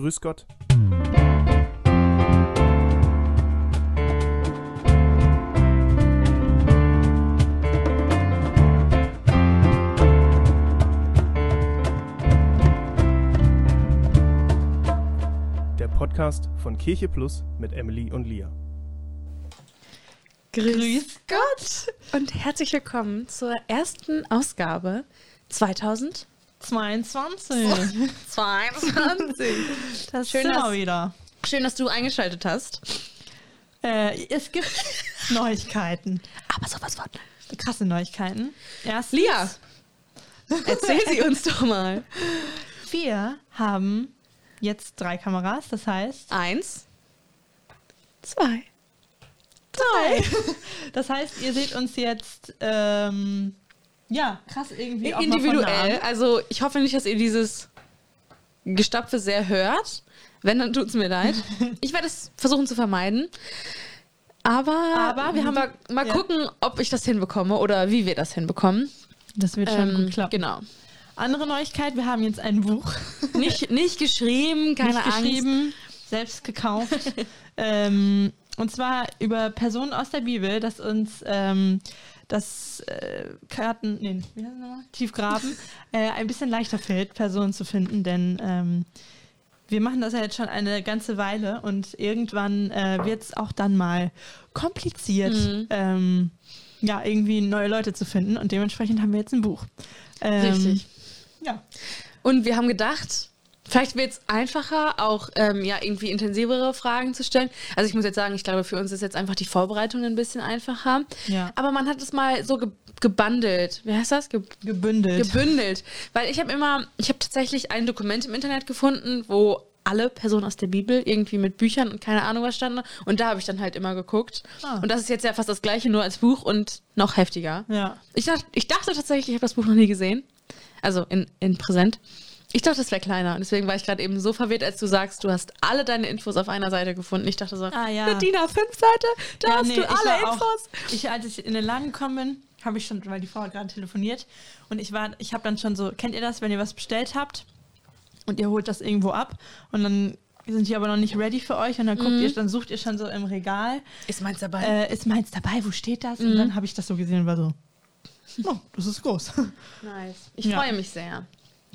Grüß Gott. Der Podcast von Kirche Plus mit Emily und Lia. Grüß Gott und herzlich willkommen zur ersten Ausgabe 2022. 22. Das Schön, sind dass- wir wieder. Schön, dass du eingeschaltet hast. Äh, es gibt Neuigkeiten. Aber sowas von. Krasse Neuigkeiten. Erstens, Lia, erzähl sie uns doch mal. wir haben jetzt drei Kameras, das heißt Eins, zwei. drei. Das heißt, ihr seht uns jetzt ähm, ja krass irgendwie Individuell. Also ich hoffe nicht, dass ihr dieses Gestapfe sehr hört. Wenn, dann tut es mir leid. Ich werde es versuchen zu vermeiden. Aber, Aber wir haben- mal, mal ja. gucken, ob ich das hinbekomme oder wie wir das hinbekommen. Das wird schon Ähm, gut klappen. Genau. Andere Neuigkeit: Wir haben jetzt ein Buch Nicht, nicht geschrieben, keine nicht Angst. geschrieben, selbst gekauft. ähm, und zwar über Personen aus der Bibel, das uns ähm, das äh, Karten, nee, wie heißt das? Tiefgraben, äh, ein bisschen leichter fällt, Personen zu finden, denn ähm, wir machen das ja jetzt schon eine ganze Weile und irgendwann äh, wird es auch dann mal kompliziert, Mhm. ähm, ja, irgendwie neue Leute zu finden und dementsprechend haben wir jetzt ein Buch. Ähm, Richtig. Ja. Und wir haben gedacht, vielleicht wird es einfacher, auch ähm, ja, irgendwie intensivere Fragen zu stellen. Also ich muss jetzt sagen, ich glaube, für uns ist jetzt einfach die Vorbereitung ein bisschen einfacher. Ja. Aber man hat es mal so ge gebundelt. Wie heißt das? Ge Gebündelt. gebündelt. Weil ich habe immer, ich habe tatsächlich ein Dokument im Internet gefunden, wo alle Personen aus der Bibel irgendwie mit Büchern und keine Ahnung was standen. Und da habe ich dann halt immer geguckt. Ah. Und das ist jetzt ja fast das gleiche, nur als Buch und noch heftiger. ja. Ich dachte, ich dachte tatsächlich, ich habe das Buch noch nie gesehen. Also in, in Präsent. Ich dachte, es wäre kleiner. Und deswegen war ich gerade eben so verwirrt, als du sagst, du hast alle deine Infos auf einer Seite gefunden. Ich dachte so, Ah, ja. eine DIN A5-Seite, da Ja, hast nee, du alle Infos. Auch, ich, als ich in den Laden gekommen bin, habe ich schon, weil die Frau hat gerade telefoniert und ich war, ich habe dann schon so, kennt ihr das, wenn ihr was bestellt habt und ihr holt das irgendwo ab und dann sind die aber noch nicht ready für euch und dann guckt Mhm. ihr, dann sucht ihr schon so im Regal, Ist meins dabei? äh, ist meins dabei, wo steht das? Mhm. Und dann habe ich das so gesehen und war so, oh, das ist groß. nice. Ich Ja. freue mich sehr.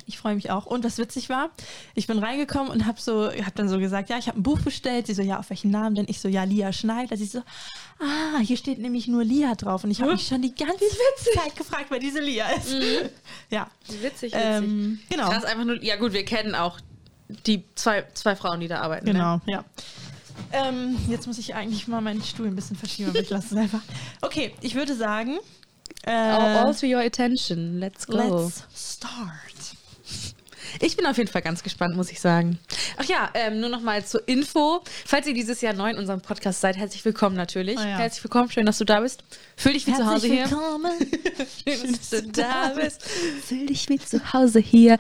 Ich freue mich auch. Und was witzig war, ich bin reingekommen und habe so, hab dann so gesagt, ja, ich habe ein Buch bestellt. Sie so, ja, auf welchen Namen denn? Ich so, ja, Lia Schneider. Sie so, ah, hier steht nämlich nur Lia drauf. Und ich habe mich schon die ganze Zeit gefragt, wer diese Lia ist. Ja, Witzig, witzig. ähm, genau. Krass, einfach nur, ja gut, wir kennen auch die zwei, zwei Frauen, die da arbeiten. Ne? Genau, ja. Ähm, jetzt muss ich eigentlich mal meinen Stuhl ein bisschen verschieben, aber ich lasse es einfach. Okay, ich würde sagen, äh, all to your attention. Let's go. let's start. Ich bin auf jeden Fall ganz gespannt, muss ich sagen. Ach ja, ähm, nur noch mal zur Info. Falls ihr dieses Jahr neu in unserem Podcast seid, herzlich willkommen natürlich. Ah ja. Herzlich willkommen, schön, dass du da bist. Fühl dich wie zu Hause hier. willkommen. Schön, dass du da bist. Fühl dich wie zu Hause hier.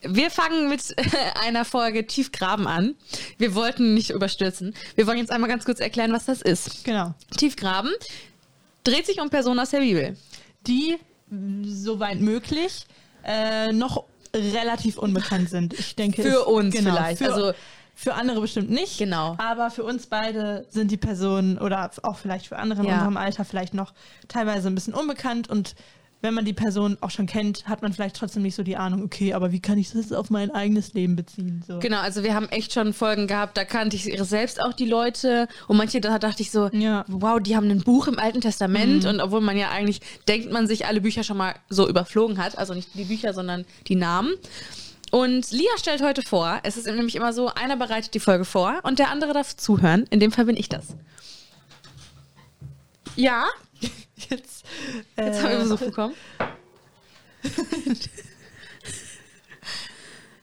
Wir fangen mit äh, einer Folge Tiefgraben an. Wir wollten nicht überstürzen. Wir wollen jetzt einmal ganz kurz erklären, was das ist. Genau. Tiefgraben dreht sich um Personen aus der Bibel. die, soweit möglich, äh, noch relativ unbekannt sind. Ich denke, Für uns genau, vielleicht. Für, Also- für andere bestimmt nicht. Genau. Aber für uns beide sind die Personen oder auch vielleicht für andere in Ja. unserem Alter vielleicht noch teilweise ein bisschen unbekannt und wenn man die Person auch schon kennt, hat man vielleicht trotzdem nicht so die Ahnung, okay, aber wie kann ich das auf mein eigenes Leben beziehen? So. Genau, also wir haben echt schon Folgen gehabt, da kannte ich selbst auch die Leute und manche, da dachte ich so, Ja. Mhm. wow, die haben ein Buch im Alten Testament und obwohl man ja eigentlich denkt, man sich alle Bücher schon mal so überflogen hat, also nicht die Bücher, sondern die Namen. Und Lia stellt heute vor, es ist nämlich immer so, einer bereitet die Folge vor und der andere darf zuhören. In dem Fall bin ich das. Ja, Jetzt, jetzt äh, haben wir Besuch bekommen.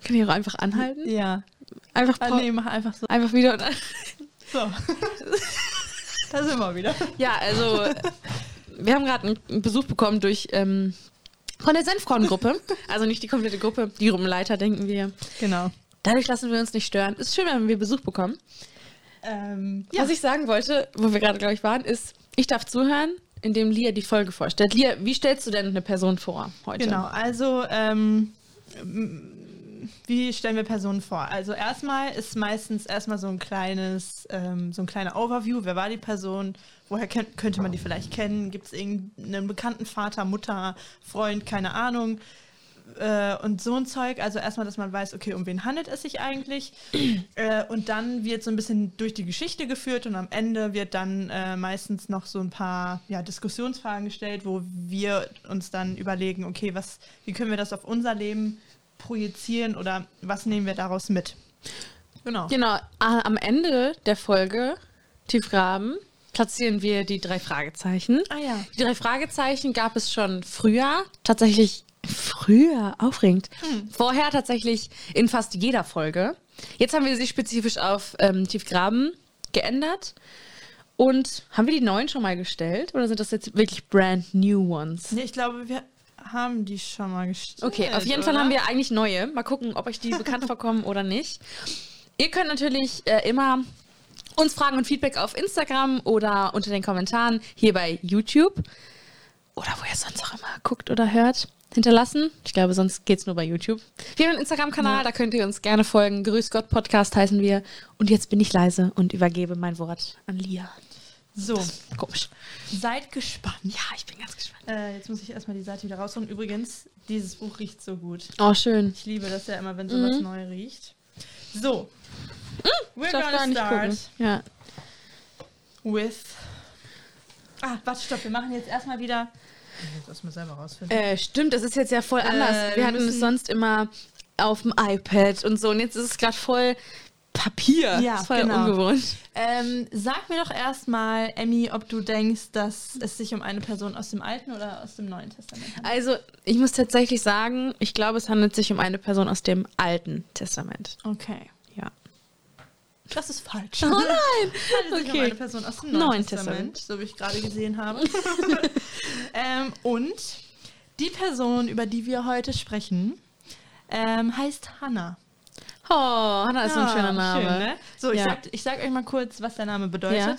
Kann ich auch einfach anhalten? Ja. Einfach, Ah, nee, mach einfach so. einfach wieder und So. da sind wir wieder. Ja, also wir haben gerade einen Besuch bekommen durch ähm, von der Senfkorn-Gruppe. Also nicht die komplette Gruppe, die Gruppenleiter, denken wir. Genau. Dadurch lassen wir uns nicht stören. Ist schön, wenn wir Besuch bekommen. Ähm, Was ich sagen wollte, wo wir gerade, glaube ich, waren, ist, ich darf zuhören, indem Lia die Folge vorstellt. Lia, wie stellst du denn eine Person vor heute? Genau, also ähm, wie stellen wir Personen vor? Also erstmal ist meistens erstmal so ein kleines, ähm, so ein kleiner Overview. Wer war die Person? Woher könnte man die vielleicht kennen? Gibt es irgendeinen bekannten Vater, Mutter, Freund, keine Ahnung? Äh, und so ein Zeug. Also erstmal, dass man weiß, okay, um wen handelt es sich eigentlich? äh, und dann wird so ein bisschen durch die Geschichte geführt und am Ende wird dann äh, meistens noch so ein paar ja, Diskussionsfragen gestellt, wo wir uns dann überlegen, okay, was, wie können wir das auf unser Leben projizieren oder was nehmen wir daraus mit? Genau. Genau. Am Ende der Folge Tiefgraben platzieren wir die drei Fragezeichen. Ah ja. Die drei Fragezeichen gab es schon früher, tatsächlich früher, aufregend. Hm. Vorher tatsächlich in fast jeder Folge. Jetzt haben wir sie spezifisch auf ähm, Tiefgraben geändert. Und haben wir die neuen schon mal gestellt oder sind das jetzt wirklich brand new ones? Nee, ich glaube, wir haben die schon mal gestellt. Okay, auf jeden oder? Fall haben wir eigentlich neue. Mal gucken, ob euch die bekannt vorkommen oder nicht. Ihr könnt natürlich äh, immer uns Fragen und Feedback auf Instagram oder unter den Kommentaren hier bei YouTube oder wo ihr sonst auch immer guckt oder hört hinterlassen. Ich glaube, sonst geht es nur bei YouTube. Wir haben einen Instagram-Kanal, ja. da könnt ihr uns gerne folgen. Grüß Gott Podcast heißen wir. Und jetzt bin ich leise und übergebe mein Wort an Lia. So, komisch. Seid gespannt. Ja, ich bin ganz gespannt. Äh, jetzt muss ich erstmal die Seite wieder rausholen. Übrigens, dieses Buch riecht so gut. Oh, schön. Ich liebe das ja immer, wenn sowas mhm. neu riecht. So. Mhm, we're gonna start ja. with. Ah, warte, stopp. Wir machen jetzt erstmal wieder. Jetzt erstmal selber rausfinden. Äh, stimmt, das ist jetzt ja voll anders. Äh, wir, wir hatten es sonst immer auf dem iPad und so. Und jetzt ist es gerade voll Papier. Ja, das war genau. ungewohnt. Ähm, sag mir doch erstmal, Emmy, ob du denkst, dass es sich um eine Person aus dem Alten oder aus dem Neuen Testament handelt. Also, ich muss tatsächlich sagen, ich glaube, es handelt sich um eine Person aus dem Alten Testament. Okay. Ja. Das ist falsch. Oh nein! Sich um eine Person aus dem Neuen, Neuen Testament, Testament, so wie ich gerade gesehen habe. ähm, und die Person, über die wir heute sprechen, ähm, heißt Hannah. Oh, Hannah ist ja, so ein schöner Name. Schön, ne? So, ja. ich, sag, ich sag euch mal kurz, was der Name bedeutet. Ja.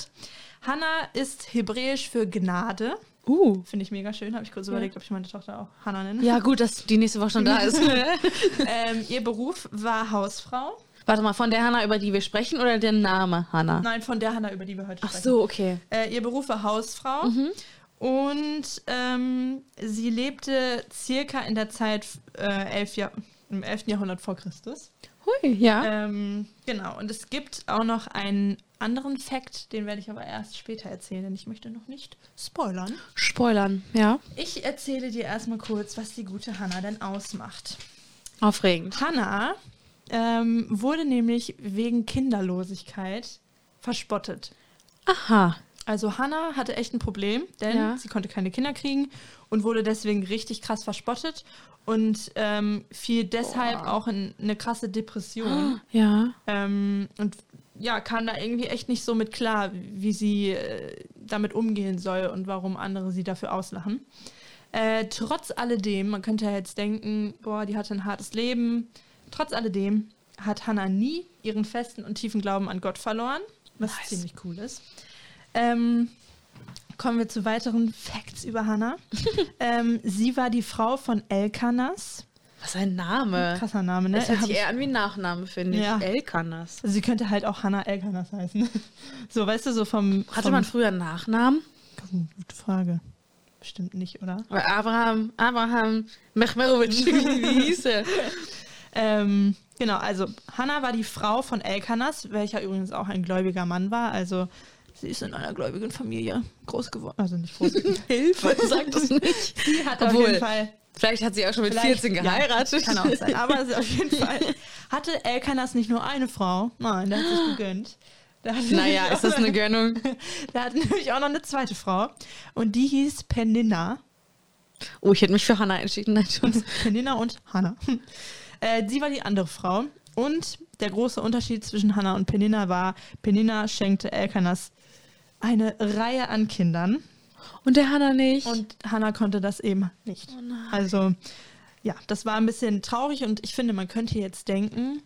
Hannah ist hebräisch für Gnade. Uh. Finde ich mega schön. Habe ich kurz ja. überlegt, ob ich meine Tochter auch Hannah nenne. Ja, gut, dass die nächste Woche schon da ist. ähm, ihr Beruf war Hausfrau. Warte mal, von der Hannah, über die wir sprechen, oder der Name Hannah? Nein, von der Hannah, über die wir heute sprechen. Ach so, okay. Äh, ihr Beruf war Hausfrau. Mhm. Und ähm, sie lebte circa in der Zeit äh, elf Jahr, im 11. Jahrhundert vor Christus. Hui, ja. Ähm, genau, und es gibt auch noch einen anderen Fakt, den werde ich aber erst später erzählen, denn ich möchte noch nicht spoilern. Spoilern, ja. Ich erzähle dir erstmal kurz, was die gute Hannah denn ausmacht. Aufregend. Hannah ähm, wurde nämlich wegen Kinderlosigkeit verspottet. Aha. Also Hannah hatte echt ein Problem, denn ja. sie konnte keine Kinder kriegen und wurde deswegen richtig krass verspottet und ähm, fiel deshalb Boah. auch in eine krasse Depression. Ja. Ähm, und ja, kam da irgendwie echt nicht so mit klar, wie sie äh, damit umgehen soll und warum andere sie dafür auslachen. Äh, trotz alledem, man könnte ja jetzt denken, boah, die hatte ein hartes Leben. Trotz alledem hat Hannah nie ihren festen und tiefen Glauben an Gott verloren, was nice. ziemlich cool ist. Ähm, kommen wir zu weiteren Facts über Hannah. ähm, sie war die Frau von Elkanas. Was ein Name. Krasser Name, ne? Das hört sich eher an wie ein Nachname, finde ich. Ja. Elkanas. Also sie könnte halt auch Hannah Elkanas heißen. so, weißt du, so vom... Hatte vom man früher einen Nachnamen? Gute Frage. Bestimmt nicht, oder? Abraham, Abraham Mechmerovic, wie hieß er? Ähm, genau, also Hannah war die Frau von Elkanas, welcher übrigens auch ein gläubiger Mann war. Also Sie ist in einer gläubigen Familie groß geworden. Also nicht groß. Hilfe, sag das nicht. Sie hat Obwohl, auf jeden Fall. Vielleicht hat sie auch schon mit 14 geheiratet. Ja, kann auch sein. Aber auf jeden Fall hatte Elkanas nicht nur eine Frau. Nein, der hat sich gegönnt. Naja, ist das eine Gönnung? Der hatte nämlich auch noch eine zweite Frau. Und die hieß Peninna. Oh, ich hätte mich für Hannah entschieden. Nein, Peninna und Hannah. Äh, sie war die andere Frau. Und der große Unterschied zwischen Hannah und Peninna war, Peninna schenkte Elkanas eine Reihe an Kindern. Und der Hannah nicht. Und Hannah konnte das eben nicht. Oh also, ja, das war ein bisschen traurig und ich finde, man könnte jetzt denken,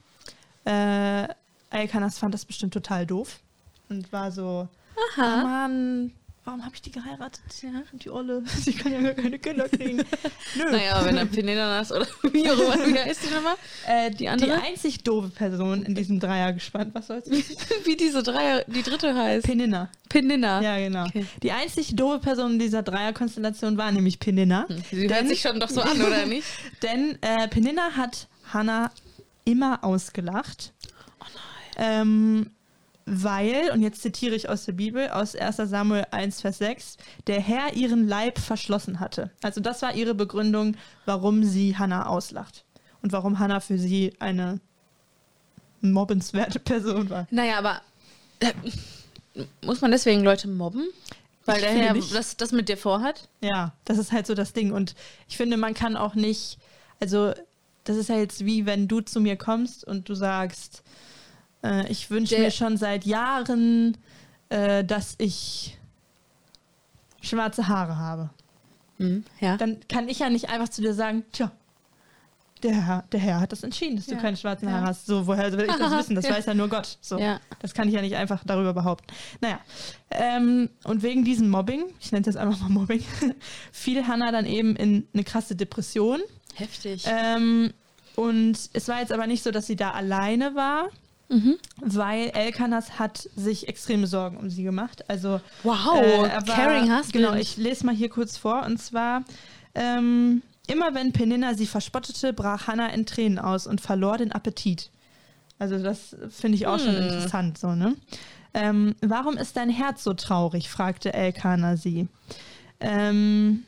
äh, Elkanas fand das bestimmt total doof und war so, Aha. Oh Mann, warum habe ich die geheiratet? Ja, die Olle, sie kann ja gar keine Kinder kriegen. Nö. Naja, aber wenn Penina ist oder wie auch immer, wie heißt die nochmal? Äh, die, Die andere? einzig doofe Person in diesem Dreier gespannt. Was soll's? Wie diese Dreier, die dritte heißt. Peninna. Penina. Ja, genau. Okay. Die einzig doofe Person in dieser Dreierkonstellation war nämlich Peninna. Sie hört sich schon doch so an, oder nicht? Denn äh, Peninna hat Hannah immer ausgelacht. Oh Ähm, weil, und jetzt zitiere ich aus der Bibel, aus 1 Samuel 1, Vers 6, der Herr ihren Leib verschlossen hatte. Also das war ihre Begründung, warum sie Hannah auslacht. Und warum Hannah für sie eine mobbenswerte Person war. Naja, aber äh, muss man deswegen Leute mobben? Weil Ich der Herr das, das mit dir vorhat? Ja, das ist halt so das Ding. Und ich finde, man kann auch nicht, also das ist ja jetzt wie wenn du zu mir kommst und du sagst, äh, ich wünsche mir schon seit Jahren, äh, dass ich schwarze Haare habe. Mhm. Ja. Dann kann ich ja nicht einfach zu dir sagen, tja, der Herr, der Herr hat das entschieden, dass Ja. du keine schwarzen Ja. Haare hast. So, woher soll ich das wissen? Das Ja. weiß ja nur Gott. So. Ja. Das kann ich ja nicht einfach darüber behaupten. Naja, ähm, und wegen diesem Mobbing, ich nenne das einfach mal Mobbing, fiel Hannah dann eben in eine krasse Depression. Heftig. Ähm, und es war jetzt aber nicht so, dass sie da alleine war, mhm. weil Elkanas hat sich extreme Sorgen um sie gemacht. Also Wow, äh, caring husband. Genau, ich lese mal hier kurz vor. Und zwar, ähm, immer wenn Peninna sie verspottete, brach Hannah in Tränen aus und verlor den Appetit. Also das finde ich auch schon Hm. interessant, so, ne? Ähm, warum ist dein Herz so traurig? fragte Elkanah sie. Ähm,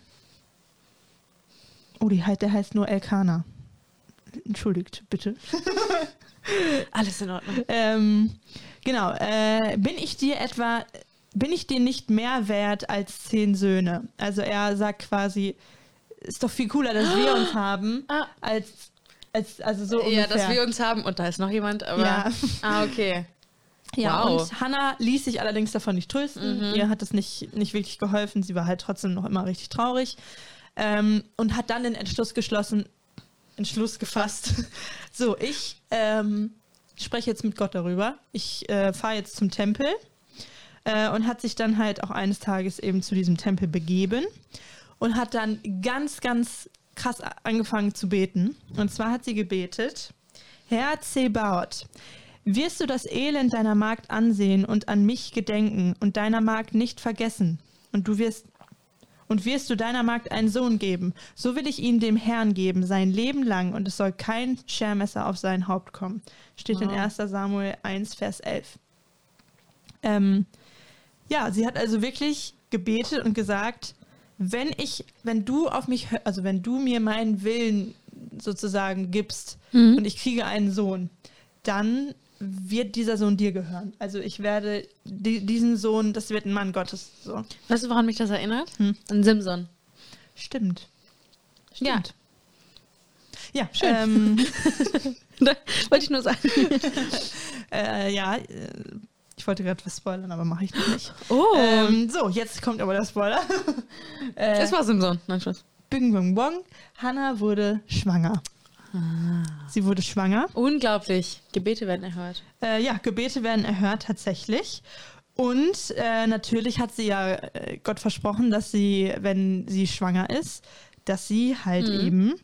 oh, die, der heißt nur Elkanah. Entschuldigt, bitte. Alles in Ordnung. Ähm, genau. Äh, bin ich dir etwa, bin ich dir nicht mehr wert als zehn Söhne? Also er sagt quasi, ist doch viel cooler, dass wir uns haben, Ah. als, als also so Ja, ungefähr. dass wir uns haben und da ist noch jemand, aber. Ja. Ah, okay. Ja, Wow. und Hannah ließ sich allerdings davon nicht trösten. Mhm. Ihr hat das nicht, nicht wirklich geholfen. Sie war halt trotzdem noch immer richtig traurig. Ähm, und hat dann den Entschluss geschlossen, Entschluss gefasst. so, ich ähm, spreche jetzt mit Gott darüber. Ich äh, fahre jetzt zum Tempel. Äh, und hat sich dann halt auch eines Tages eben zu diesem Tempel begeben und hat dann ganz, ganz krass angefangen zu beten. Und zwar hat sie gebetet, Herr Zebaoth, wirst du das Elend deiner Magd ansehen und an mich gedenken und deiner Magd nicht vergessen. Und du wirst und wirst du deiner Magd einen Sohn geben, so will ich ihn dem Herrn geben, sein Leben lang, und es soll kein Schermesser auf sein Haupt kommen. Steht in Wow. 1. Samuel 1, Vers 11. Ähm, ja, sie hat also wirklich gebetet und gesagt, wenn ich, wenn du auf mich, also wenn du mir meinen Willen sozusagen gibst Mhm. und ich kriege einen Sohn, dann wird dieser Sohn dir gehören. Also ich werde di diesen Sohn, das wird ein Mann Gottes. So. Weißt du, woran mich das erinnert? Hm. An Simson. Stimmt. Ja. Ja, Schön. Ähm, Wollte ich nur sagen. äh, ja, äh, ich wollte gerade was spoilern, aber mache ich noch nicht. Oh. Ähm, so, jetzt kommt aber der Spoiler. äh, es war Simson. Nein, Spaß. Bing Bong Bong. Hannah wurde schwanger. Ah. Sie wurde schwanger. Unglaublich. Gebete werden erhört. Äh, ja, Gebete werden erhört tatsächlich. Und äh, natürlich hat sie ja äh, Gott versprochen, dass sie, wenn sie schwanger ist, dass sie halt Mhm. eben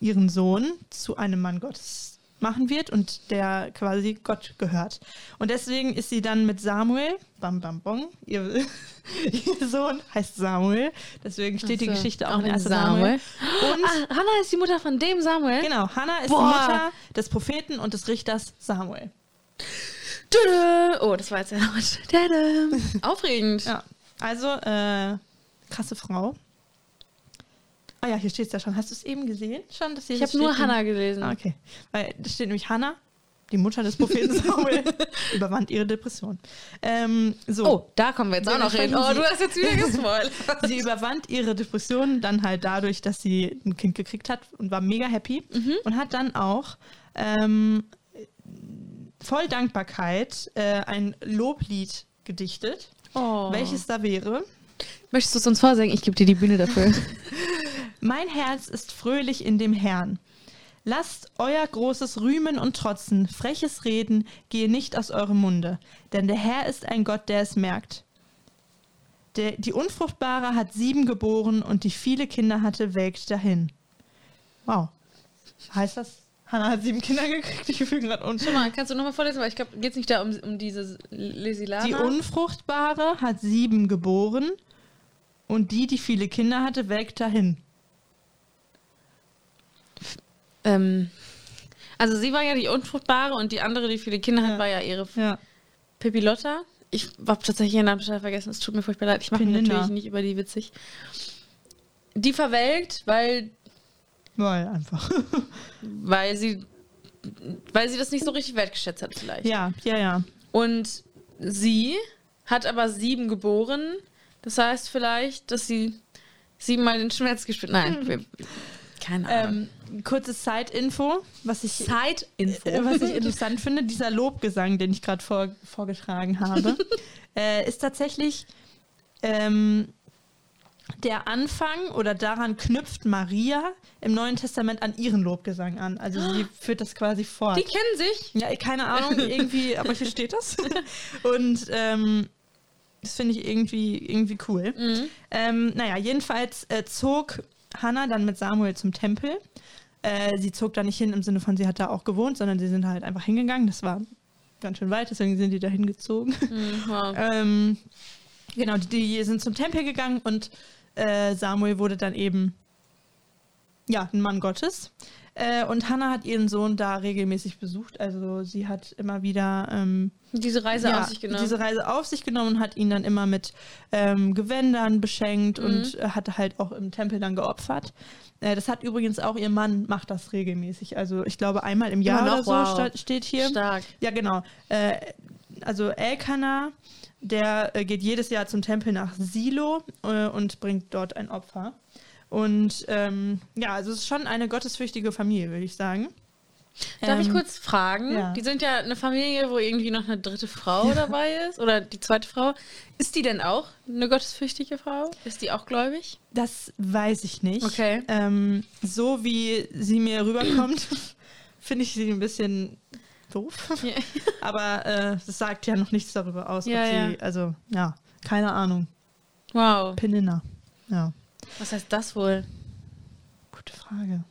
ihren Sohn zu einem Mann Gottes machen wird und der quasi Gott gehört. Und deswegen ist sie dann mit Samuel, bam bam bom, ihr, ihr Sohn heißt Samuel, deswegen steht die so, Geschichte auch, in in 1. Samuel. Samuel. Und Ah, Hannah ist die Mutter von dem Samuel. genau, Hannah ist Boah. die Mutter des Propheten und des Richters Samuel. Oh, das war jetzt ja. Aufregend. Ja, also äh, krasse Frau. Ah ja, hier steht es ja schon. Hast du es eben gesehen? Schon, dass hier Ich habe nur? Hannah gelesen. Ah, okay. Weil da steht nämlich Hannah, die Mutter des Propheten Samuel, überwand ihre Depression. Ähm, so. Oh, da kommen wir jetzt auch noch hin. Oh, du hast jetzt wieder gespoilt. Sie überwand ihre Depression dann halt dadurch, dass sie ein Kind gekriegt hat und war mega happy Mhm. und hat dann auch ähm, voll Dankbarkeit äh, ein Loblied gedichtet. Oh. Welches da wäre? Möchtest du es uns vorsingen? Ich gebe dir die Bühne dafür. Mein Herz ist fröhlich in dem Herrn. Lasst euer großes Rühmen und Trotzen, freches Reden gehe nicht aus eurem Munde, denn der Herr ist ein Gott, der es merkt. Der, die Unfruchtbare hat sieben geboren und die viele Kinder hatte, welkt dahin. Wow. Heißt das, Hannah hat sieben Kinder gekriegt? Ich fühle gerade un Schau mal, kannst du nochmal vorlesen? Weil ich glaube, geht es nicht da um, um diese Lesilana? Die Unfruchtbare hat sieben geboren und die, die viele Kinder hatte, welkt dahin. Ähm, also sie war ja die Unfruchtbare und die andere, die viele Kinder hat, war ja ihre Ja. Pipilotta. Ich habe tatsächlich ihren Namen total vergessen. Es tut mir furchtbar leid. Ich mache mich natürlich nicht über die witzig. Die verwelkt, weil, Weil einfach. weil sie weil sie das nicht so richtig wertgeschätzt hat vielleicht. ja, ja, ja. Und sie hat aber sieben geboren. Das heißt vielleicht, dass sie siebenmal den Schmerz gespürt. Nein, wir, keine Ahnung. Ähm, kurzes Side-Info, was ich, Zeitinfo. äh, was ich interessant finde. Dieser Lobgesang, den ich gerade vor, vorgetragen habe, äh, ist tatsächlich ähm, der Anfang oder daran knüpft Maria im Neuen Testament an ihren Lobgesang an. Also sie führt das quasi fort. Die kennen sich. Ja, keine Ahnung, irgendwie, aber hier steht das. Und ähm, das finde ich irgendwie, irgendwie cool. Mhm. Ähm, naja, jedenfalls äh, zog Hannah dann mit Samuel zum Tempel. Äh, sie zog da nicht hin im Sinne von, sie hat da auch gewohnt, sondern sie sind halt einfach hingegangen. Das war ganz schön weit, deswegen sind die da hingezogen. Mhm, wow. ähm, genau, die, die sind zum Tempel gegangen und äh, Samuel wurde dann eben ja, ein Mann Gottes. Äh, und Hannah hat ihren Sohn da regelmäßig besucht. Also sie hat immer wieder ähm, Diese Reise ja, auf sich genommen. diese Reise auf sich genommen und hat ihn dann immer mit ähm, Gewändern beschenkt Mhm. und äh, hat halt auch im Tempel dann geopfert. Äh, das hat übrigens auch ihr Mann macht das regelmäßig. Also ich glaube einmal im Jahr Immer oder noch? so Wow. sta- steht hier. Stark. Ja, genau. Äh, also Elkanah, der äh, geht jedes Jahr zum Tempel nach Silo äh, und bringt dort ein Opfer. Und ähm, ja, also es ist schon eine gottesfürchtige Familie, würde ich sagen. Darf ich Ähm, kurz fragen? ja. Die sind ja eine Familie, wo irgendwie noch eine dritte Frau dabei ist. Oder die zweite Frau. Ist die denn auch eine gottesfürchtige Frau? Ist die auch gläubig? Das weiß ich nicht. Okay. Ähm, so wie sie mir rüberkommt, finde ich sie ein bisschen doof. Ja. Aber äh, das sagt ja noch nichts darüber aus, Ja, ob sie, ja. also ja, keine Ahnung. Wow. Peninna. Ja, Was heißt das wohl? gute Frage.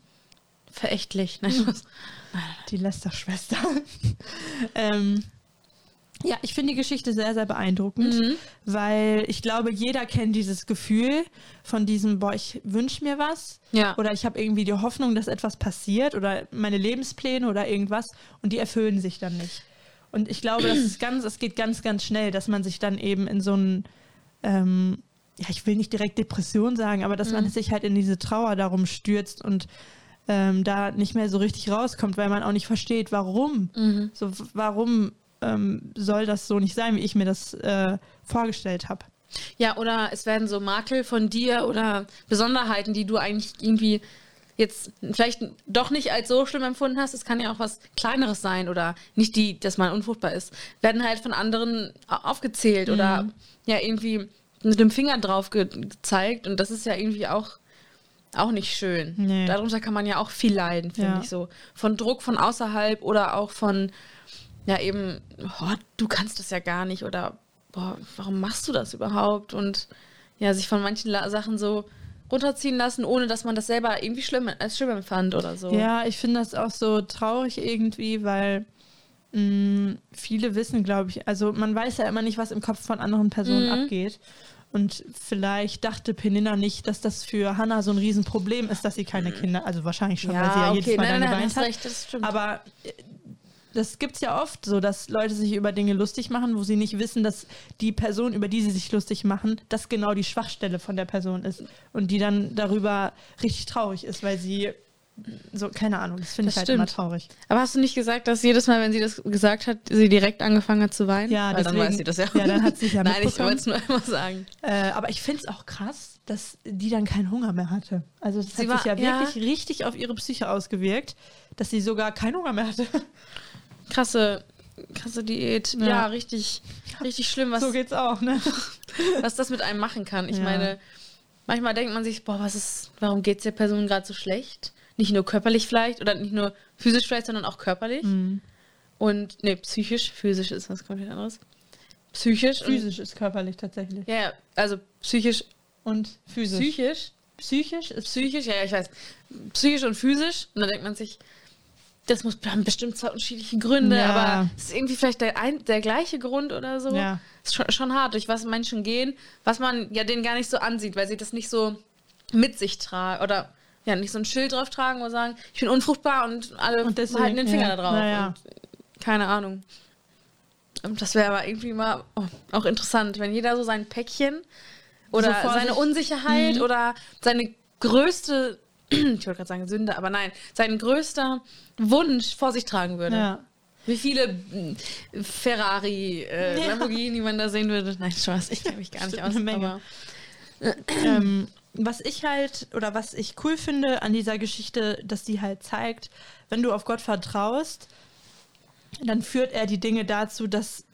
Verächtlich. Nein, Spaß. Die Lester-Schwester. ähm, ja, ich finde die Geschichte sehr, sehr beeindruckend, Mhm. weil ich glaube, jeder kennt dieses Gefühl von diesem, boah, ich wünsche mir was Ja. oder ich habe irgendwie die Hoffnung, dass etwas passiert oder meine Lebenspläne oder irgendwas und die erfüllen sich dann nicht. Und ich glaube, das ist ganz, es geht ganz, ganz schnell, dass man sich dann eben in so einen, ähm, ja, ich will nicht direkt Depression sagen, aber dass man sich halt in diese Trauer darum stürzt und ähm, da nicht mehr so richtig rauskommt, weil man auch nicht versteht, warum. Mhm. So, warum ähm, soll das so nicht sein, wie ich mir das äh, vorgestellt habe? Ja, oder es werden so Makel von dir oder Besonderheiten, die du eigentlich irgendwie jetzt vielleicht doch nicht als so schlimm empfunden hast. Es kann ja auch was Kleineres sein oder nicht die, dass man unfruchtbar ist. Werden halt von anderen au- aufgezählt oder ja irgendwie mit dem Finger drauf ge gezeigt und das ist ja irgendwie auch auch nicht schön. Nee. Darunter kann man ja auch viel leiden, finde Ja. ich so. Von Druck von außerhalb oder auch von, ja eben, oh, du kannst das ja gar nicht oder boah, warum machst du das überhaupt? Und ja, sich von manchen La Sachen so runterziehen lassen, ohne dass man das selber irgendwie schlimm, als schlimm empfand oder so. Ja, ich finde das auch so traurig irgendwie, weil mh, viele wissen, glaube ich, also man weiß ja immer nicht, was im Kopf von anderen Personen Mhm. abgeht. Und vielleicht dachte Peninna nicht, dass das für Hannah so ein Riesenproblem ist, dass sie keine Kinder, also wahrscheinlich schon, weil sie ja jedes Mal nein, dann geweint hat. recht, das stimmt. Aber äh, das gibt es ja oft so, dass Leute sich über Dinge lustig machen, wo sie nicht wissen, dass die Person, über die sie sich lustig machen, das genau die Schwachstelle von der Person ist. Und die dann darüber richtig traurig ist, weil sie so, keine Ahnung, das finde ich Das halt immer stimmt. traurig. Aber hast du nicht gesagt, dass jedes Mal, wenn sie das gesagt hat, sie direkt angefangen hat zu weinen? Ja, Weil dann deswegen- weiß sie das ja. ja, dann hat sie ja Nein, ich wollte es nur einmal sagen. Äh, aber ich finde es auch krass, dass die dann keinen Hunger mehr hatte. Also das Sie hat war- sich ja ja. wirklich richtig auf ihre Psyche ausgewirkt, dass sie sogar keinen Hunger mehr hatte. Krasse, krasse Diät. Ja, Ja. richtig, richtig schlimm, was, so geht's auch, ne? was das mit einem machen kann. Ich Ja. meine, manchmal denkt man sich, boah, was ist, warum geht es der Person gerade so schlecht? Nicht nur körperlich vielleicht oder nicht nur physisch vielleicht, sondern auch körperlich. Mhm. Und, nee, psychisch, physisch ist was komplett anderes. psychisch. Physisch ist körperlich tatsächlich. Ja, ja, also psychisch, Und physisch. psychisch, Psychisch ist psychisch, ja, ja, ich weiß. Psychisch und physisch. Und dann denkt man sich, das muss haben bestimmt zwei unterschiedliche Gründe, Ja. aber es ist irgendwie vielleicht der, ein, der gleiche Grund oder so. Ja. Ist schon, schon hart, durch was Menschen gehen, was man ja denen gar nicht so ansieht, weil sie das nicht so mit sich tragen oder ja, nicht so ein Schild drauf tragen und sagen, ich bin unfruchtbar und alle Und deswegen, halten den Finger ja, da drauf. ja. Und, keine Ahnung. Und Das wäre aber irgendwie mal oh, auch interessant, wenn jeder so sein Päckchen oder So seine sich- Mhm. Unsicherheit oder seine größte, ich wollte gerade sagen Sünde, aber nein, sein größter Wunsch vor sich tragen würde. Ja. Wie viele mm, Ferrari, äh, Ja. Lamborghini man da sehen würde. Nein, Spaß, ich kenne mich gar nicht aus. eine Menge. Aber ähm, was ich halt oder was ich cool finde an dieser Geschichte, dass die halt zeigt, wenn du auf Gott vertraust, dann führt er die Dinge dazu, dass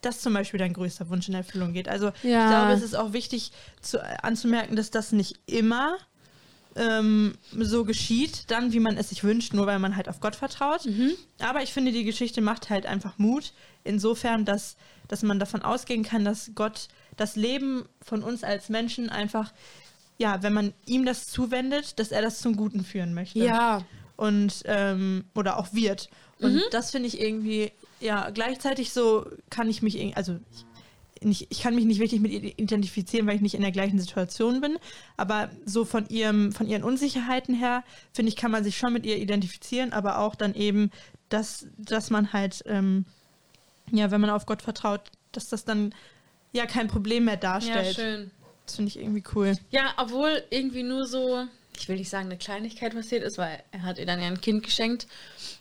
das zum Beispiel dein größter Wunsch in Erfüllung geht. Also ich Ja. glaube, es ist auch wichtig zu, anzumerken, dass das nicht immer ähm, so geschieht, dann wie man es sich wünscht, nur weil man halt auf Gott vertraut. Aber ich finde, die Geschichte macht halt einfach Mut, insofern, dass, dass man davon ausgehen kann, dass Gott das Leben von uns als Menschen einfach, ja, wenn man ihm das zuwendet, dass er das zum Guten führen möchte. ja, Und, ähm, oder auch wird. Und Mhm. das finde ich irgendwie, ja, gleichzeitig so kann ich mich, also ich, nicht, ich kann mich nicht wirklich mit ihr identifizieren, weil ich nicht in der gleichen Situation bin. Aber so von ihrem, von ihren Unsicherheiten her, finde ich, kann man sich schon mit ihr identifizieren, aber auch dann eben, dass, dass man halt, ähm, ja, wenn man auf Gott vertraut, dass das dann ja kein Problem mehr ja, darstellt. schön. Das finde ich irgendwie cool. Ja, obwohl irgendwie nur so, ich will nicht sagen, eine Kleinigkeit passiert ist, weil er hat ihr dann ja ein Kind geschenkt.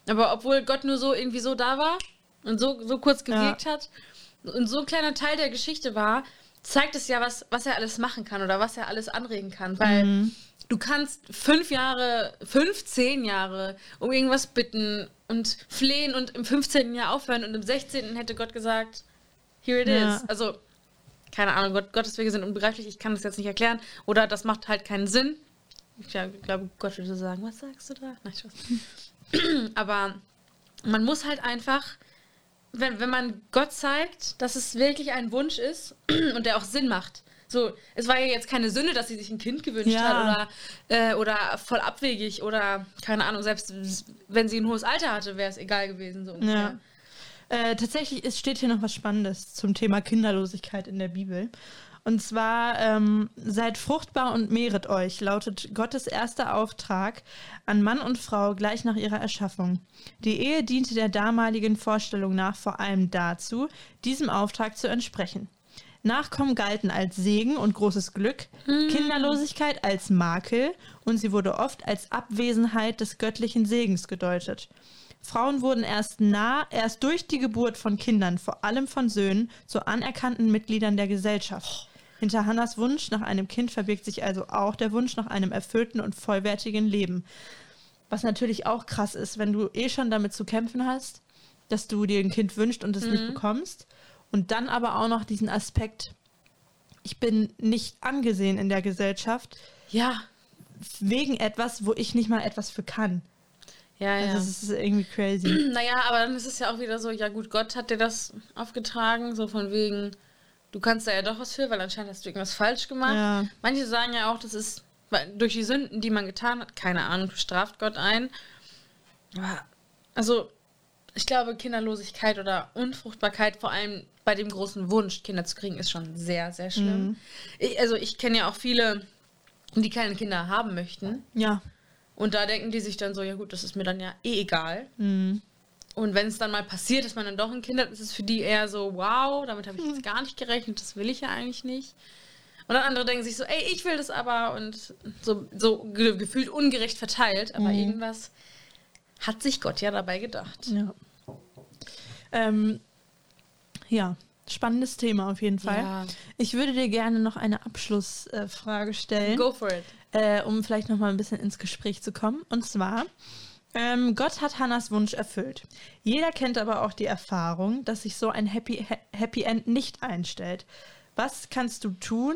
Aber obwohl Gott nur so irgendwie so da war und so, so kurz gewirkt hat und so ein kleiner Teil der Geschichte war, zeigt es ja, was, was er alles machen kann oder was er alles anregen kann. Weil du kannst fünf Jahre, fünf, zehn Jahre um irgendwas bitten und flehen und im 15. Jahr aufhören und im 16. hätte Gott gesagt, here it Ja. is. Also, keine Ahnung, Gott, Gottes Wege sind unbegreiflich, ich kann das jetzt nicht erklären. Oder das macht halt keinen Sinn. Ich glaube, Gott würde sagen, was sagst du da? Nein, Spaß. Aber man muss halt einfach, wenn, wenn man Gott zeigt, dass es wirklich ein Wunsch ist und der auch Sinn macht. So, es war ja jetzt keine Sünde, dass sie sich ein Kind gewünscht Ja. hat oder, äh, oder voll abwegig oder keine Ahnung, selbst wenn sie ein hohes Alter hatte, wäre es egal gewesen. So ungefähr. Ja. Äh, tatsächlich es steht hier noch was Spannendes zum Thema Kinderlosigkeit in der Bibel. Und zwar, ähm, seid fruchtbar und mehret euch, lautet Gottes erster Auftrag an Mann und Frau gleich nach ihrer Erschaffung. Die Ehe diente der damaligen Vorstellung nach vor allem dazu, diesem Auftrag zu entsprechen. Nachkommen galten als Segen und großes Glück, Kinderlosigkeit als Makel und sie wurde oft als Abwesenheit des göttlichen Segens gedeutet. Frauen wurden erst nah, erst durch die Geburt von Kindern, vor allem von Söhnen, zu anerkannten Mitgliedern der Gesellschaft. Hinter Hannas Wunsch nach einem Kind verbirgt sich also auch der Wunsch nach einem erfüllten und vollwertigen Leben. Was natürlich auch krass ist, wenn du eh schon damit zu kämpfen hast, dass du dir ein Kind wünschst und es nicht bekommst. Und dann aber auch noch diesen Aspekt, ich bin nicht angesehen in der Gesellschaft Ja, wegen etwas, wo ich nicht mal etwas für kann. Ja, ja. Also das ist irgendwie crazy. Naja, aber dann ist es ja auch wieder so, ja gut, Gott hat dir das aufgetragen, so von wegen, du kannst da ja doch was für, weil anscheinend hast du irgendwas falsch gemacht. Ja. Manche sagen ja auch, das ist durch die Sünden, die man getan hat, keine Ahnung, straft Gott ein. Aber, also, ich glaube, Kinderlosigkeit oder Unfruchtbarkeit, vor allem bei dem großen Wunsch, Kinder zu kriegen, ist schon sehr, sehr schlimm. Ich, also, ich kenne ja auch viele, die keine Kinder haben möchten. Ja. Und da denken die sich dann so, ja gut, das ist mir dann ja eh egal. Mhm. Und wenn es dann mal passiert, dass man dann doch ein Kind hat, ist es für die eher so, wow, damit habe ich jetzt gar nicht gerechnet, das will ich ja eigentlich nicht. Und dann andere denken sich so, ey, ich will das aber und so, so ge gefühlt ungerecht verteilt, aber irgendwas hat sich Gott ja dabei gedacht. Ja. Ähm, ja, spannendes Thema auf jeden Fall. Ja. Ich würde dir gerne noch eine Abschlussfrage Frage stellen, Go for it. äh, um vielleicht noch mal ein bisschen ins Gespräch zu kommen. Und zwar, ähm, Gott hat Hannas Wunsch erfüllt. Jeder kennt aber auch die Erfahrung, dass sich so ein Happy, Ha- Happy End nicht einstellt. Was kannst du tun,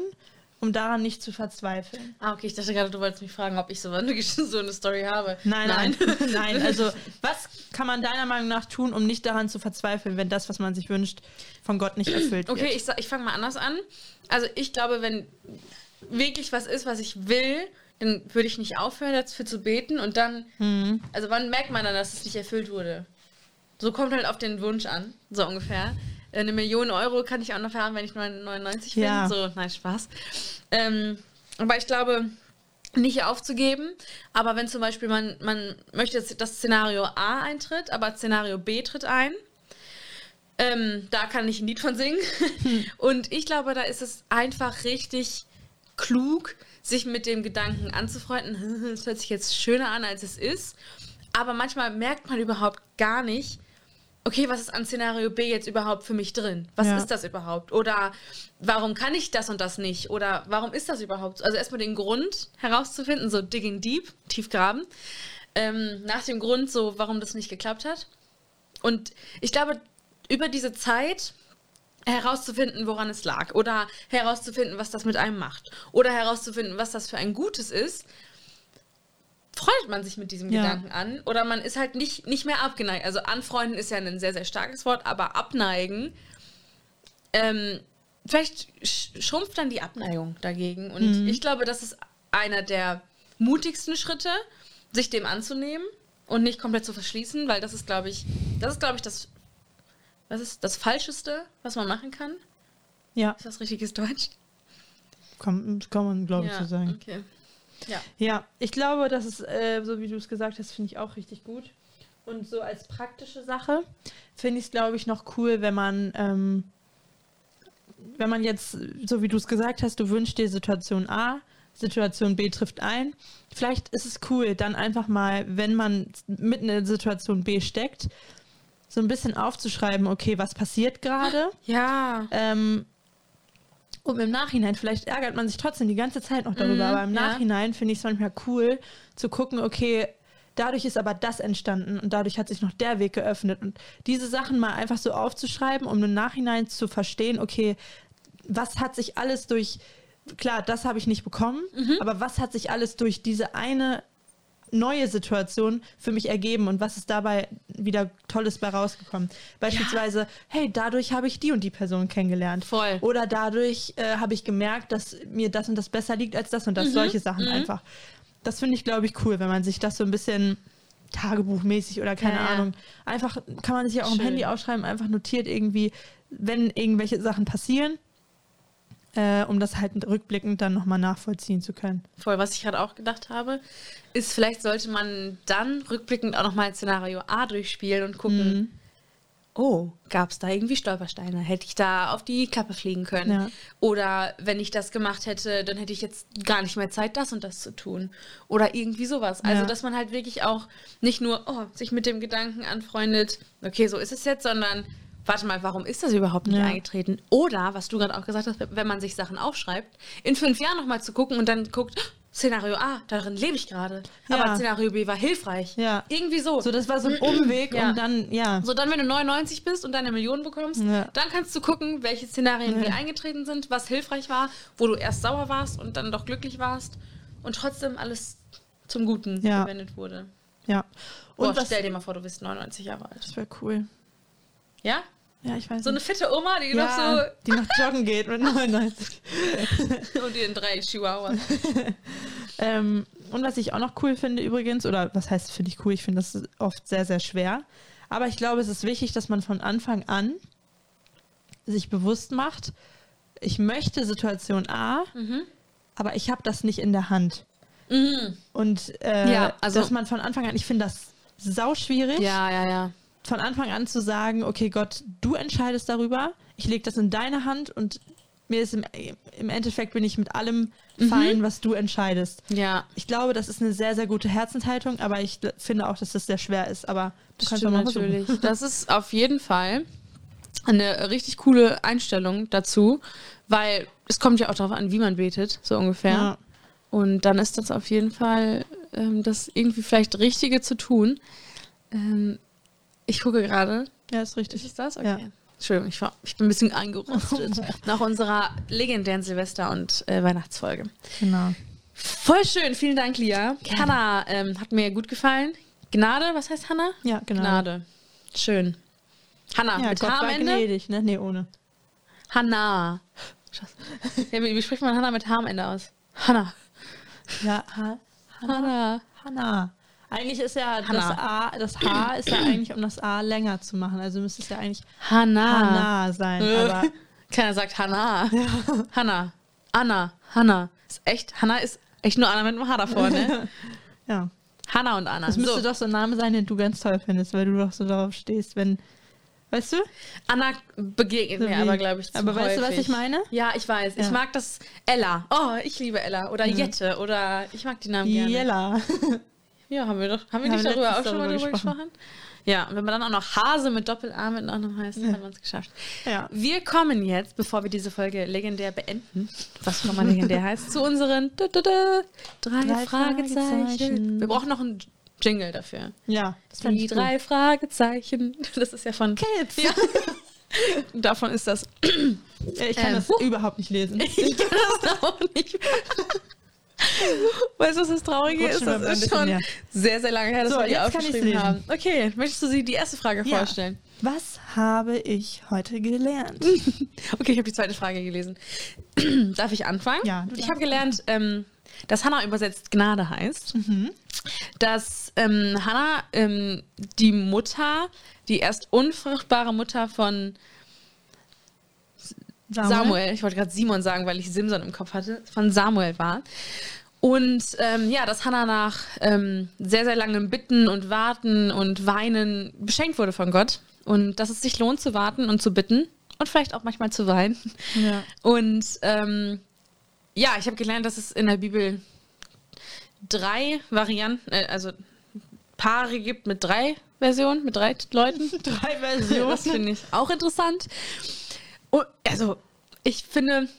um daran nicht zu verzweifeln. Ah, okay, ich dachte gerade, du wolltest mich fragen, ob ich so, so eine Story habe. Nein, nein, nein. Also, was kann man deiner Meinung nach tun, um nicht daran zu verzweifeln, wenn das, was man sich wünscht, von Gott nicht erfüllt wird? Okay, ich, ich fange mal anders an. Also, ich glaube, wenn wirklich was ist, was ich will, dann würde ich nicht aufhören, dafür zu beten und dann, Mhm. also wann merkt man dann, dass es nicht erfüllt wurde? So kommt halt auf den Wunsch an, so ungefähr. Eine Million Euro kann ich auch noch haben, wenn ich 99 bin. Ja. So, nein, Spaß. Ähm, aber ich glaube, nicht aufzugeben. Aber wenn zum Beispiel man, man möchte, dass das Szenario A eintritt, aber Szenario B tritt ein, ähm, da kann ich ein Lied von singen. Und ich glaube, da ist es einfach richtig klug, sich mit dem Gedanken anzufreunden. Es hört sich jetzt schöner an, als es ist. Aber manchmal merkt man überhaupt gar nicht, okay, was ist an Szenario B jetzt überhaupt für mich drin? Was Ja. ist das überhaupt? Oder warum kann ich das und das nicht? Oder warum ist das überhaupt? so? Also erstmal den Grund herauszufinden, so digging deep, tief graben. Ähm, nach dem Grund, so warum das nicht geklappt hat. Und ich glaube, über diese Zeit herauszufinden, woran es lag. Oder herauszufinden, was das mit einem macht. Oder herauszufinden, was das für ein Gutes ist, freut man sich mit diesem Ja. Gedanken an. Oder man ist halt nicht, nicht mehr abgeneigt. Also anfreunden ist ja ein sehr, sehr starkes Wort, aber abneigen, ähm, vielleicht sch- schrumpft dann die Abneigung dagegen. Und ich glaube, das ist einer der mutigsten Schritte, sich dem anzunehmen und nicht komplett zu verschließen, weil das ist, glaube ich, das ist, glaube ich, das, das ist das Falscheste, was man machen kann. Ja, Ist das richtiges Deutsch? kann, kann man, glaube ich, so sagen. Okay. Ja. Ja, ich glaube, das ist, äh, so wie du es gesagt hast, finde ich auch richtig gut. Und so als praktische Sache finde ich es, glaube ich, noch cool, wenn man, ähm, wenn man jetzt, so wie du es gesagt hast, du wünschst dir Situation A, Situation B trifft ein. Vielleicht ist es cool, dann einfach mal, wenn man mitten in Situation B steckt, so ein bisschen aufzuschreiben, okay, was passiert gerade? Ja. Ähm, und im Nachhinein, vielleicht ärgert man sich trotzdem die ganze Zeit noch darüber, Mhm, aber im ja. Nachhinein finde ich es manchmal cool zu gucken, okay, dadurch ist aber das entstanden und dadurch hat sich noch der Weg geöffnet. Und diese Sachen mal einfach so aufzuschreiben, um im Nachhinein zu verstehen, okay, was hat sich alles durch, klar, das habe ich nicht bekommen, Mhm. aber was hat sich alles durch diese eine neue Situation für mich ergeben und was ist dabei wieder Tolles bei rausgekommen. Beispielsweise, hey, dadurch habe ich die und die Person kennengelernt. Voll. Oder dadurch äh, habe ich gemerkt, dass mir das und das besser liegt als das und Mhm, das. Solche Sachen einfach. Das finde ich, glaube ich, cool, wenn man sich das so ein bisschen tagebuchmäßig oder keine Ja, ja. Ahnung, einfach kann man sich auch im Schön. Handy aufschreiben, einfach notiert irgendwie, wenn irgendwelche Sachen passieren, äh, um das halt rückblickend dann nochmal nachvollziehen zu können. Voll, was ich gerade auch gedacht habe, ist, vielleicht sollte man dann rückblickend auch nochmal Szenario A durchspielen und gucken, Mhm. oh, gab es da irgendwie Stolpersteine? Hätte ich da auf die Klappe fliegen können? Ja. Oder wenn ich das gemacht hätte, dann hätte ich jetzt gar nicht mehr Zeit, das und das zu tun. Oder irgendwie sowas. Also, Ja. dass man halt wirklich auch nicht nur oh, sich mit dem Gedanken anfreundet, okay, so ist es jetzt, sondern warte mal, warum ist das überhaupt nicht Ja. eingetreten? Oder, was du gerade auch gesagt hast, wenn man sich Sachen aufschreibt, in fünf Jahren nochmal zu gucken und dann guckt, Szenario A, darin lebe ich gerade. Ja. Aber Szenario B war hilfreich. Ja. Irgendwie so. So, das war so ein Umweg, Ja. um dann, ja. So, dann, wenn du 99 bist und deine Million bekommst, Ja. dann kannst du gucken, welche Szenarien wie Ja. eingetreten sind, was hilfreich war, wo du erst sauer warst und dann doch glücklich warst und trotzdem alles zum Guten verwendet wurde. ja. Boah, Und was, stell dir mal vor, du bist 99 Jahre alt. das wäre cool. Ja? Ja, ich weiß So eine nicht. fitte Oma, die ja, die noch joggen geht mit 99. noch so und die in drei Chihuahuas. Ähm, und was ich auch noch cool finde übrigens, oder was heißt finde ich cool, ich finde das oft sehr, sehr schwer. Aber ich glaube, es ist wichtig, dass man von Anfang an sich bewusst macht, ich möchte Situation A, Mhm. aber ich habe das nicht in der Hand. Mhm. Und äh, Ja, also- dass man von Anfang an, ich finde das sau schwierig, Ja, ja, ja. Von Anfang an zu sagen, okay Gott, du entscheidest darüber, ich lege das in deine Hand und mir ist im, im Endeffekt bin ich mit allem Mhm. fein, was du entscheidest. Ja, Ich glaube, das ist eine sehr, sehr gute Herzenshaltung, aber ich finde auch, dass das sehr schwer ist. Aber du das kannst stimmt mal natürlich. Das ist auf jeden Fall eine richtig coole Einstellung dazu, weil es kommt ja auch darauf an, wie man betet, so ungefähr. Ja. Und dann ist das auf jeden Fall ähm, das irgendwie vielleicht Richtige zu tun. Ähm, ich gucke gerade. ja, ist Ist richtig. es das? Ja. Okay. Entschuldigung, ich, war, ich bin ein bisschen eingerostet nach unserer legendären Silvester- und äh, Weihnachtsfolge. Genau. Voll schön, vielen Dank, Lia. Hanna ähm, hat mir gut gefallen. Gnade, was heißt Hanna? Ja, genau. Gnade. Schön. Hanna, Ja, mit Gott H am Ende? gnädig, ne? Nee, ohne. Hanna. Scheiße. Ja, wie, wie spricht man Hanna mit H am Ende aus? Hanna. Ja, ha Hanna. Hanna. Eigentlich ist ja das. A, das H ist ja eigentlich, um das A länger zu machen. Also müsste es ja eigentlich Hanna. Hanna sein. Aber Keiner sagt Hanna. Hanna. Anna. Hanna. Ist echt, Hanna ist echt nur Anna mit einem H davor, ne? ja. Hanna und Anna. Das müsste so. doch so ein Name sein, den du ganz toll findest, weil du doch so darauf stehst, wenn. Weißt du? Anna begegnet So mir aber, glaube ich, zu Aber weißt du, was häufig. ich meine? Ja, ich weiß. Ich Ja. mag das Ella. Oh, ich liebe Ella. Oder Jette. Oder ich mag die Namen gerne. Jella. Ja, haben wir doch. Haben wir nicht darüber auch schon mal darüber gesprochen? gesprochen. Ja, und wenn man dann auch noch Hase mit Doppel-A mit Nachnamen heißt, dann haben wir es geschafft. Ja. Wir kommen jetzt, bevor wir diese Folge legendär beenden, was auch immer legendär heißt, zu unseren dü- dü- dü- drei, Drei Fragezeichen. Fragezeichen. Wir brauchen noch einen Jingle dafür. Ja, das Die drei Fragezeichen. Das ist ja von Kids. Ja. Davon ist das. Gut. Ich kann Ähm, das huh. überhaupt nicht lesen. Ich kann das auch nicht. Weißt du, was das Traurige ist? Das ist schon sehr, sehr lange her, dass So, wir die aufgeschrieben haben. Okay, möchtest du sie die erste Frage Ja. vorstellen? Was habe ich heute gelernt? Okay, ich habe die zweite Frage gelesen. Darf ich anfangen? Ja, Ich habe gelernt, ähm, dass Hannah übersetzt Gnade heißt. Mhm. Dass ähm, Hannah ähm, die Mutter, die erst unfruchtbare Mutter von Samuel, ich wollte gerade Simon sagen, weil ich Simson im Kopf hatte, von Samuel war. Und ähm, ja, dass Hannah nach ähm, sehr, sehr langem Bitten und Warten und Weinen beschenkt wurde von Gott. Und dass es sich lohnt zu warten und zu bitten und vielleicht auch manchmal zu weinen. Ja. Und ähm, ja, ich habe gelernt, dass es in der Bibel drei Varianten, äh, also Paare gibt mit drei Versionen, mit drei Leuten. Drei Das Versionen. finde ich auch interessant. Und, also, ich finde,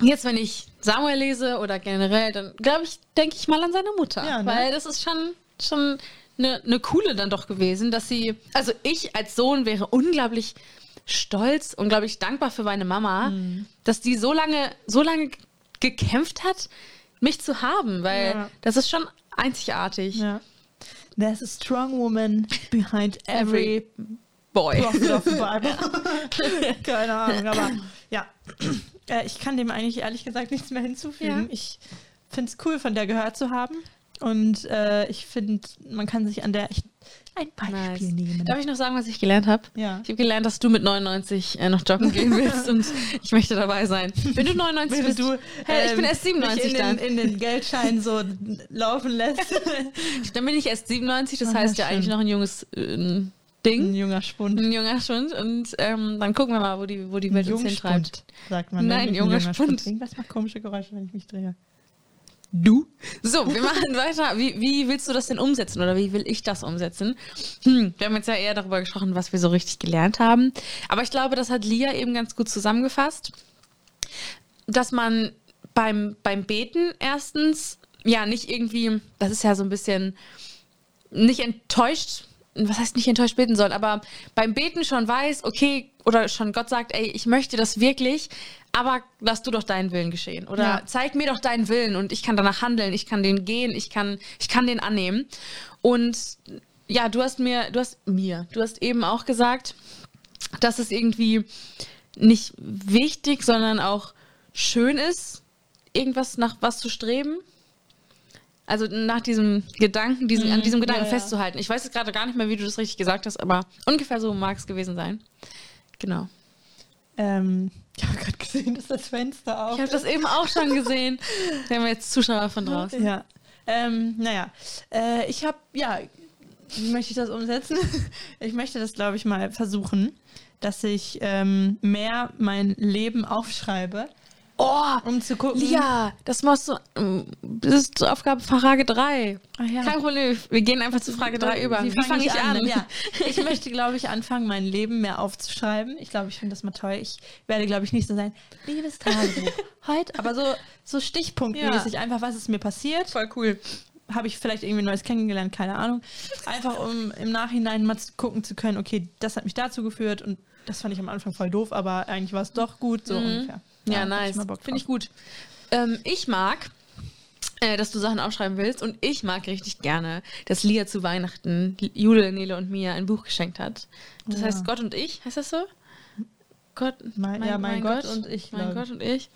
jetzt, wenn ich Samuel lese oder generell, dann glaube ich, denke ich mal an seine Mutter. Ja, ne? Weil das ist schon, schon eine, eine coole dann doch gewesen, dass sie, also ich als Sohn wäre unglaublich stolz, unglaublich dankbar für meine Mama, Mhm. dass die so lange, so lange gekämpft hat, mich zu haben, weil Ja. das ist schon einzigartig. Ja. There's a strong woman behind every Boy. Keine Ahnung, aber ja. Äh, ich kann dem eigentlich ehrlich gesagt nichts mehr hinzufügen. Ja. Ich finde es cool, von der gehört zu haben. Und äh, ich finde, man kann sich an der echt ein Beispiel nehmen. Darf ich noch sagen, was ich gelernt habe? Ja. Ich habe gelernt, dass du mit 99 äh, noch joggen gehen willst und ich möchte dabei sein. Wenn du 99 bist, du, hey, ich bin ähm, erst 97 mich in dann. den, in den Geldschein so laufen lässt. Dann bin ich erst 97, das Ah, heißt ja schön. eigentlich noch ein junges äh, Ein Ding, junger Spund. ein junger Schund und ähm, dann gucken wir mal, wo die, wo die Welt uns hintreibt. sagt man. ne? Nein, Nicht junger Spund. Irgendwas macht komische Geräusche, wenn ich mich drehe. Du? So, wir machen weiter. Wie, wie willst du das denn umsetzen oder wie will ich das umsetzen? Hm, wir haben jetzt ja eher darüber gesprochen, was wir so richtig gelernt haben. Aber ich glaube, das hat Lia eben ganz gut zusammengefasst, dass man beim, beim Beten erstens ja nicht irgendwie, das ist ja so ein bisschen nicht enttäuscht, was heißt nicht enttäuscht beten soll, aber beim Beten schon weiß, okay, oder schon Gott sagt, ey, ich möchte das wirklich, aber lass du doch deinen Willen geschehen. Oder Ja. zeig mir doch deinen Willen und ich kann danach handeln, ich kann den gehen, ich kann, ich kann den annehmen. Und ja, du hast mir, du hast mir, du hast eben auch gesagt, dass es irgendwie nicht wichtig, sondern auch schön ist, irgendwas nach was zu streben. Also nach diesem Gedanken, diesen, an diesem Gedanken Mhm. ja, ja. festzuhalten. Ich weiß jetzt gerade gar nicht mehr, wie du das richtig gesagt hast, aber ungefähr so mag es gewesen sein. Genau. Ähm, ich habe gerade gesehen, dass das Fenster auf Ich habe das eben auch schon gesehen. Wir haben jetzt Zuschauer von draußen. Ja. Ähm, naja, äh, ich habe, ja, wie möchte ich das umsetzen? ich möchte das, glaube ich, mal versuchen, dass ich ähm, mehr mein Leben aufschreibe, Oh, um zu gucken. Lia, das machst du. ähm, Das ist Aufgabe Frage 3. Ah, ja. Kein Problem. Wir gehen einfach zu Frage 3 über. Wie, fange ich an? Ja. Ich möchte, glaube ich, anfangen, mein Leben mehr aufzuschreiben. Ich glaube, ich finde das mal toll. Ich werde, glaube ich, nicht so sein, liebes Tagebuch, heute, aber so, so stichpunktmäßig, Ja. einfach, was ist mir passiert. Voll cool. habe ich vielleicht irgendwie Neues kennengelernt, keine Ahnung. Einfach um im Nachhinein mal zu gucken zu können, okay, das hat mich dazu geführt und das fand ich am Anfang voll doof, aber eigentlich war es doch gut, so Mhm. ungefähr. Ja, hab nice. Finde ich gut. Ähm, ich mag, äh, dass du Sachen aufschreiben willst und ich mag richtig gerne, dass Lia zu Weihnachten Jule, Nele und mir ein Buch geschenkt hat. Das Ja. heißt Gott und ich, heißt das so? Gott, Mein- ja, mein Gott und ich, Mein. Gott und ich.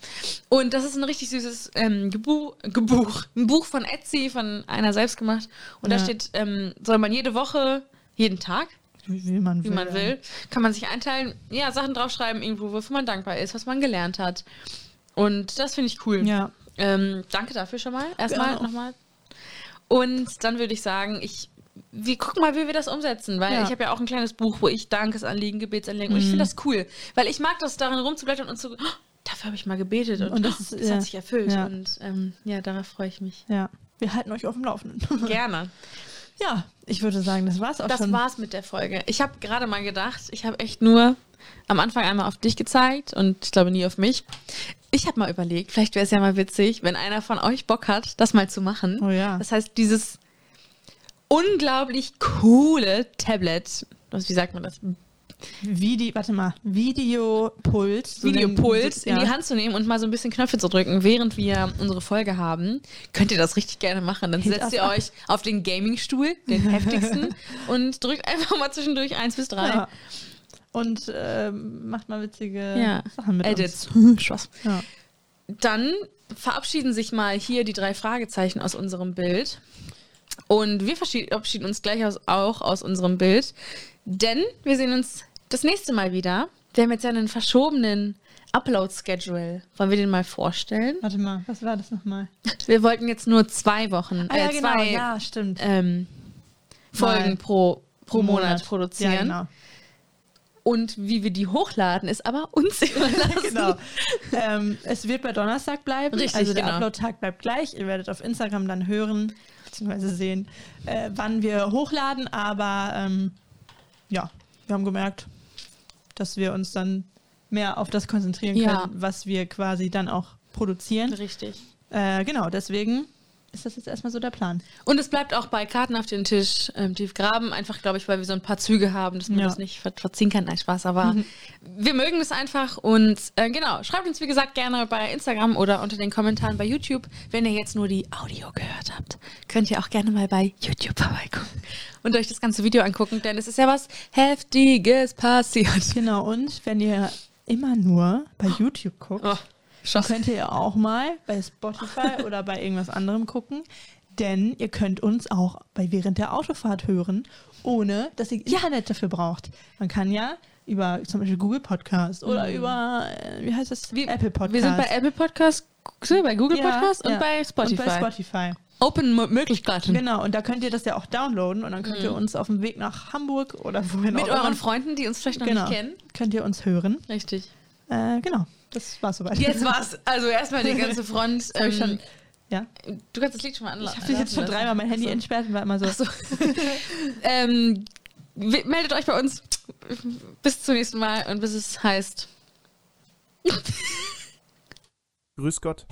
Und das ist ein richtig süßes ähm, Gebu Gebuch. Ein Buch von Etsy, von einer selbst gemacht. Und da Ja. steht, ähm, soll man jede Woche, jeden Tag, Wie, man wie will. man will, kann man sich einteilen, ja, Sachen draufschreiben, irgendwo, wofür man dankbar ist, was man gelernt hat. Und das finde ich cool. Ja. Ähm, danke dafür schon mal. Erstmal nochmal. Und dann würde ich sagen, ich, wir gucken mal, wie wir das umsetzen, weil Ja. ich habe ja auch ein kleines Buch, wo ich Dankesanliegen, Gebetsanliegen und ich Mhm. finde das cool, weil ich mag das darin rumzublättern und so, oh, dafür habe ich mal gebetet und, Und das das, ist, das ja. hat sich erfüllt Ja. und ähm, ja, darauf freue ich mich. Ja. Wir halten euch auf dem Laufenden. Gerne. ja, ich würde sagen, das war's auch Das schon. war's mit der Folge. Ich habe gerade mal gedacht, ich habe echt nur am Anfang einmal auf dich gezeigt und ich glaube nie auf mich. Ich habe mal überlegt, vielleicht wäre es ja mal witzig, wenn einer von euch Bock hat, das mal zu machen. Oh ja. Das heißt, dieses unglaublich coole Tablet, was, wie sagt man das? Vide warte mal, Videopult. so Videopuls nennen- in die Hand zu nehmen und mal so ein bisschen Knöpfe zu drücken, während wir unsere Folge haben, könnt ihr das richtig gerne machen. Dann setzt ihr euch auf den Gaming-Stuhl, den heftigsten, und drückt einfach mal zwischendurch eins bis drei. Ja. Und ähm, macht mal witzige Ja. Sachen mit Edits. Spaß. uns. Ja. Dann verabschieden sich mal hier die drei Fragezeichen aus unserem Bild. Und wir verabschieden uns gleich aus, auch aus unserem Bild. Denn wir sehen uns das nächste Mal wieder. Wir haben jetzt ja einen verschobenen Upload-Schedule. Wollen wir den mal vorstellen? Warte mal, was war das nochmal? Wir wollten jetzt nur zwei Wochen, Ah, ja, äh, genau, zwei ja, stimmt. ähm, Folgen Mal pro, pro Monat, produzieren. Ja, genau. Und wie wir die hochladen, ist aber uns überlassen. genau. ähm, es wird bei Donnerstag bleiben. Richtig, also der genau. Upload-Tag bleibt gleich. Ihr werdet auf Instagram dann hören bzw. sehen, äh, wann wir hochladen. Aber ähm, ja, wir haben gemerkt, dass wir uns dann mehr auf das konzentrieren können, Ja. was wir quasi dann auch produzieren. Richtig. Äh, genau, deswegen ist das jetzt erstmal so der Plan. Und es bleibt auch bei Karten auf den Tisch ähm, tief graben, einfach, glaube ich, weil wir so ein paar Züge haben, dass man Ja. das nicht ver verziehen kann. Nein, Spaß, aber wir mögen es einfach. Und äh, genau, schreibt uns, wie gesagt, gerne bei Instagram oder unter den Kommentaren bei YouTube. Wenn ihr jetzt nur die Audio gehört habt, könnt ihr auch gerne mal bei YouTube vorbeigucken und euch das ganze Video angucken, denn es ist ja was Heftiges passiert. Genau, und wenn ihr immer nur bei YouTube guckt, Oh. Könnt ihr auch mal bei Spotify oder bei irgendwas anderem gucken, denn ihr könnt uns auch bei während der Autofahrt hören, ohne dass ihr Internet dafür braucht. Man kann ja über zum Beispiel Google Podcast oder über, äh, wie heißt das, Wir- Apple Podcast. Wir sind bei Apple Podcast, bei Google Ja, Podcast und ja. bei Spotify. Und bei Spotify. Open Möglichkeiten. Genau, und da könnt ihr das ja auch downloaden und dann könnt ihr uns auf dem Weg nach Hamburg oder wohin Mhm. Mit auch immer, euren Freunden, die uns vielleicht noch genau, nicht kennen. könnt ihr uns hören. Richtig. Äh, genau, das war's soweit. Jetzt war's. Also erstmal die ganze Front. Ich ähm, schon, ja, du kannst das Lied schon mal anlassen. ich habe jetzt schon dreimal mein Handy entsperrt und war immer so, Achso. ähm, meldet euch bei uns. Bis zum nächsten Mal und bis es heißt. Grüß Gott.